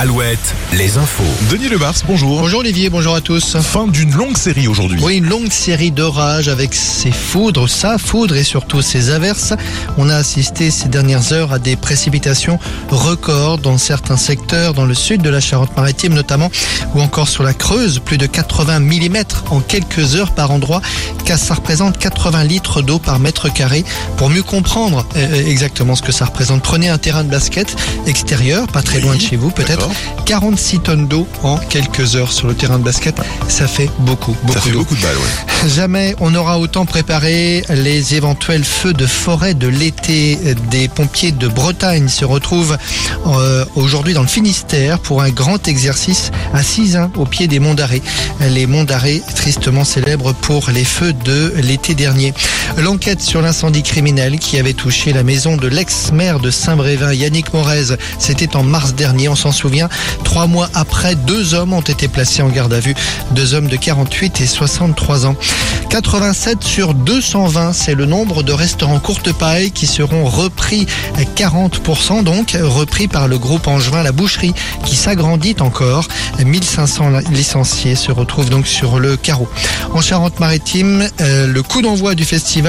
Alouette, les infos. Denis Lebars, bonjour. Bonjour Olivier, bonjour à tous. Fin d'une longue série aujourd'hui. Oui, une longue série d'orages avec ses foudres, sa foudre et surtout ses averses. On a assisté ces dernières heures à des précipitations records dans certains secteurs, dans le sud de la Charente-Maritime notamment, ou encore sur la Creuse, plus de 80 mm en quelques heures par endroit, car ça représente 80 litres d'eau par mètre carré. Pour mieux comprendre euh, exactement ce que ça représente, prenez un terrain de basket extérieur, pas très Oui, loin de chez vous peut-être. D'accord. 46 tonnes d'eau en quelques heures sur le terrain de basket, ça fait beaucoup, beaucoup Ça fait beaucoup de balles, ouais. Jamais on aura autant préparé les éventuels feux de forêt de l'été. Des pompiers de Bretagne se retrouvent euh, aujourd'hui dans le Finistère pour un grand exercice à Cisin, au pied des monts d'Arrée. Les monts d'Arrée, tristement célèbres pour les feux de l'été dernier. L'enquête sur l'incendie criminel qui avait touché la maison de l'ex-maire de Saint-Brévin, Yannick Morez, c'était en mars dernier, on s'en souvient. Trois mois après, deux hommes ont été placés en garde à vue. Deux hommes de 48 et 63 ans. 87 sur 220, c'est le nombre de restaurants courte paille qui seront repris à 40% donc, repris par le groupe Angevin La Boucherie qui s'agrandit encore. 1500 licenciés se retrouvent donc sur le carreau. En Charente-Maritime, euh, le coup d'envoi du festival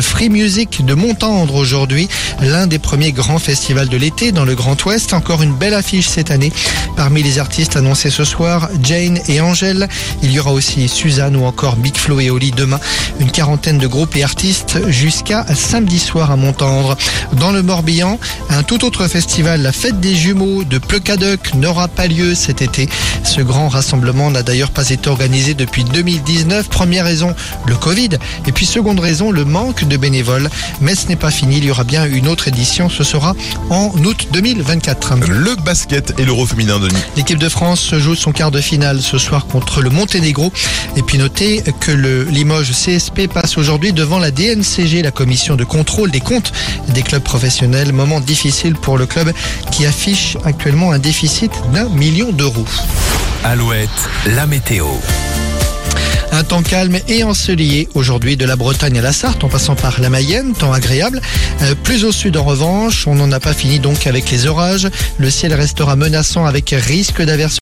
Free Music de Montendre aujourd'hui, l'un des premiers grands festivals de l'été dans le Grand Ouest. Encore une belle affiche cette année. Parmi les artistes annoncés ce soir, Jane et Angèle. Il y aura aussi Suzanne ou encore Big Flo et Oli demain. Une quarantaine de groupes et artistes jusqu'à samedi soir à Montendre. Dans le Morbihan, un tout autre festival, la fête des jumeaux de Pleucadoc, n'aura pas lieu cet été. Ce grand rassemblement n'a d'ailleurs pas été organisé depuis 2019. Première raison, le Covid. Et puis seconde raison, le manque de bénévoles. Mais ce n'est pas fini, il y aura bien une autre édition. Ce sera en août 2024. Le basket et l'euro féminin, Denis. L'équipe de France joue son quart de finale ce soir contre le Monténégro. Et puis notez que le Limoges CSP passe aujourd'hui devant la DNCG, la commission de contrôle des comptes des clubs professionnels. Moment difficile pour le club qui affiche actuellement un déficit d'un million d'euros. Alouette, la météo. Un temps calme et ensoleillé aujourd'hui de la Bretagne à la Sarthe en passant par la Mayenne, temps agréable. Euh, plus au sud en revanche, on n'en a pas fini donc avec les orages. Le ciel restera menaçant avec risque d'averse